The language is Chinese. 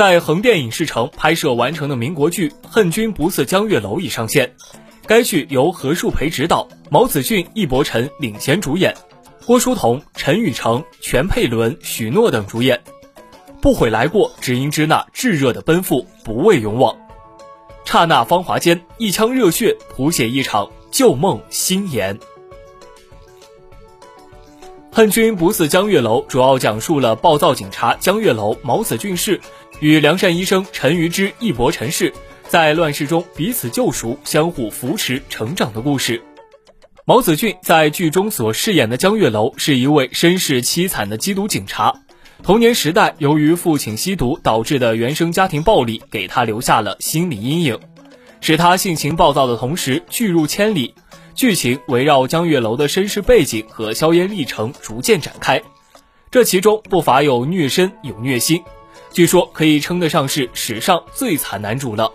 在横店影视城拍摄完成的民国剧《恨君不似江月楼》已上线。该剧由何树培执导，毛子俊、易伯辰领衔主演，郭书童、陈雨成、全佩伦、许诺等主演。不悔来过，只因知那炙热的奔赴，不畏勇往。刹那芳华间，一腔热血谱写一场旧梦新颜。《恨君不似江月楼》主要讲述了暴躁警察江月楼、毛子俊氏与良善医生陈于之、易伯辰氏。在乱世中彼此救赎、相互扶持、成长的故事。毛子俊在剧中所饰演的江月楼是一位身世凄惨的缉毒警察。童年时代由于父亲吸毒导致的原生家庭暴力，给他留下了心理阴影，使他性情暴躁的同时拒入千里。剧情围绕江月楼的身世背景和硝烟历程逐渐展开，这其中不乏有虐身有虐心，据说可以称得上是史上最惨男主了。